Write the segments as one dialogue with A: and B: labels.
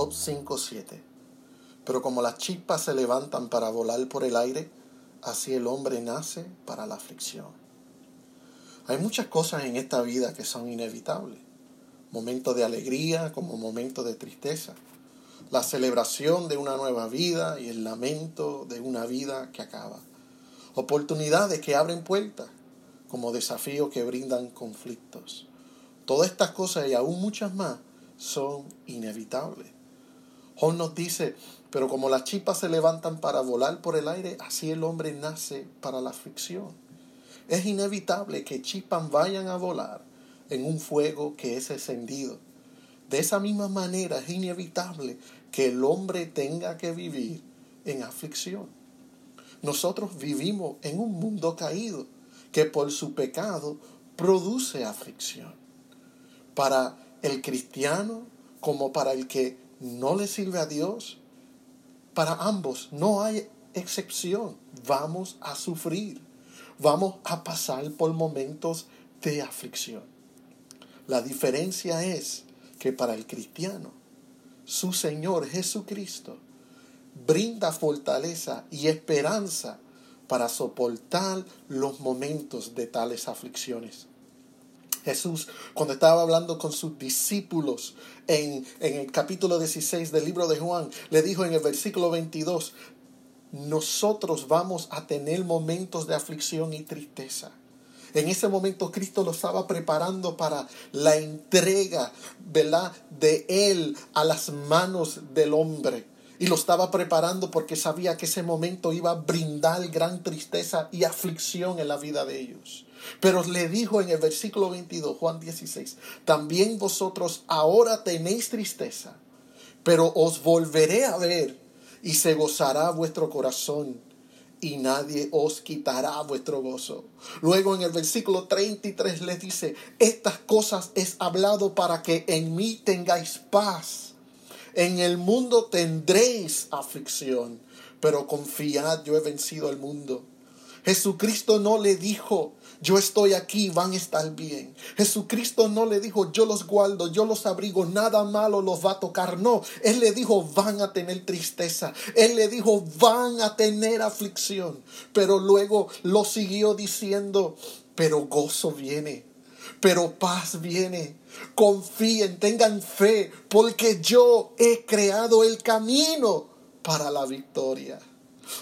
A: Job 5:7. Pero como las chispas se levantan para volar por el aire, así el hombre nace para la aflicción. Hay muchas cosas en esta vida que son inevitables. Momentos de alegría como momentos de tristeza. La celebración de una nueva vida y el lamento de una vida que acaba. Oportunidades que abren puertas como desafíos que brindan conflictos. Todas estas cosas y aún muchas más son inevitables. Job nos dice, pero como las chispas se levantan para volar por el aire, así el hombre nace para la aflicción. Es inevitable que chispas vayan a volar en un fuego que es encendido. De esa misma manera es inevitable que el hombre tenga que vivir en aflicción. Nosotros vivimos en un mundo caído que por su pecado produce aflicción. Para el cristiano como para el que no le sirve a Dios, para ambos no hay excepción. Vamos a sufrir, vamos a pasar por momentos de aflicción. La diferencia es que para el cristiano, su Señor Jesucristo brinda fortaleza y esperanza para soportar los momentos de tales aflicciones. Jesús, cuando estaba hablando con sus discípulos en, el capítulo 16 del libro de Juan, le dijo en el versículo 22, nosotros vamos a tener momentos de aflicción y tristeza. En ese momento Cristo lo estaba preparando para la entrega, ¿verdad? De Él a las manos del hombre. Y lo estaba preparando porque sabía que ese momento iba a brindar gran tristeza y aflicción en la vida de ellos. Pero le dijo en el versículo 22, Juan 16, también vosotros ahora tenéis tristeza, pero os volveré a ver y se gozará vuestro corazón y nadie os quitará vuestro gozo. Luego en el versículo 33 les dice, estas cosas es hablado para que en mí tengáis paz. En el mundo tendréis aflicción, pero confiad, yo he vencido al mundo. Jesucristo no le dijo, yo estoy aquí, van a estar bien. Jesucristo no le dijo, yo los guardo, yo los abrigo, nada malo los va a tocar. No, Él le dijo, van a tener tristeza. Él le dijo, van a tener aflicción. Pero luego lo siguió diciendo, pero gozo viene, pero paz viene. Confíen, tengan fe, porque yo he creado el camino para la victoria.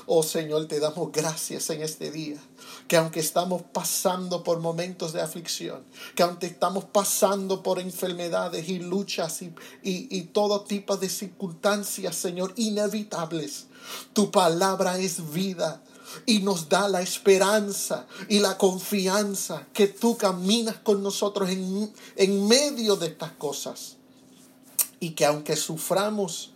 A: Oh Señor, te damos gracias en este día que aunque estamos pasando por momentos de aflicción, que aunque estamos pasando por enfermedades y luchas y, y, todo tipo de circunstancias, Señor, inevitables, tu palabra es vida y nos da la esperanza y la confianza que tú caminas con nosotros en, en medio de estas cosas. Y que aunque suframos,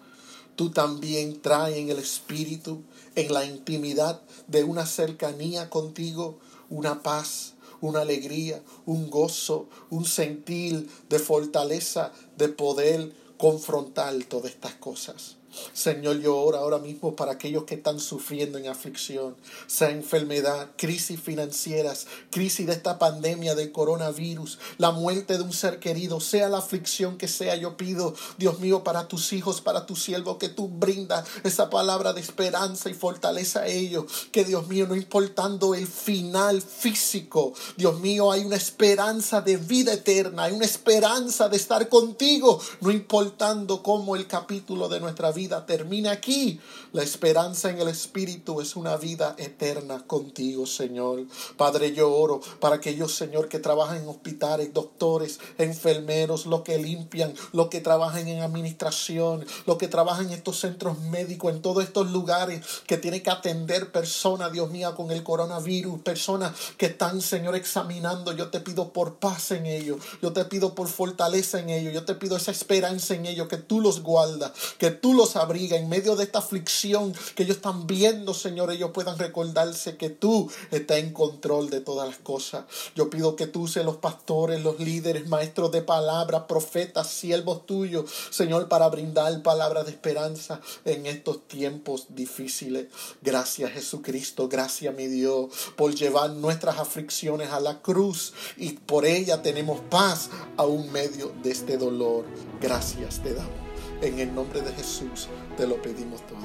A: tú también traes en el Espíritu en la intimidad de una cercanía contigo, una paz, una alegría, un gozo, un sentir de fortaleza, de poder confrontar todas estas cosas. Señor, yo oro ahora mismo para aquellos que están sufriendo en aflicción, sea enfermedad, crisis financieras, crisis de esta pandemia del coronavirus, la muerte de un ser querido, sea la aflicción que sea, yo pido, Dios mío, para tus hijos, para tu siervo, que tú brindas esa palabra de esperanza y fortaleza a ellos, que Dios mío, no importando el final físico, Dios mío, hay una esperanza de vida eterna, hay una esperanza de estar contigo, no importando cómo el capítulo de nuestra vida termina aquí. La esperanza en el Espíritu es una vida eterna contigo, Señor. Padre, yo oro para aquellos, Señor, que trabajan en hospitales, doctores, enfermeros, los que limpian, los que trabajan en administración, los que trabajan en estos centros médicos, en todos estos lugares que tienen que atender personas, Dios mío, con el coronavirus, personas que están, Señor, examinando. Yo te pido por paz en ellos, yo te pido por fortaleza en ellos, yo te pido esa esperanza en ellos, que tú los guardas, que tú los abriga en medio de esta aflicción que ellos están viendo, Señor, ellos puedan recordarse que tú estás en control de todas las cosas. Yo pido que tú seas los pastores, los líderes, maestros de palabra, profetas, siervos tuyos, Señor, para brindar palabras de esperanza en estos tiempos difíciles. Gracias, Jesucristo. Gracias, mi Dios, por llevar nuestras aflicciones a la cruz y por ella tenemos paz a un medio de este dolor. Gracias te damos. En el nombre de Jesús te lo pedimos todo.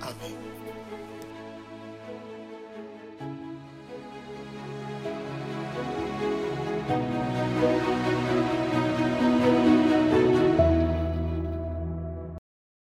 A: Amén.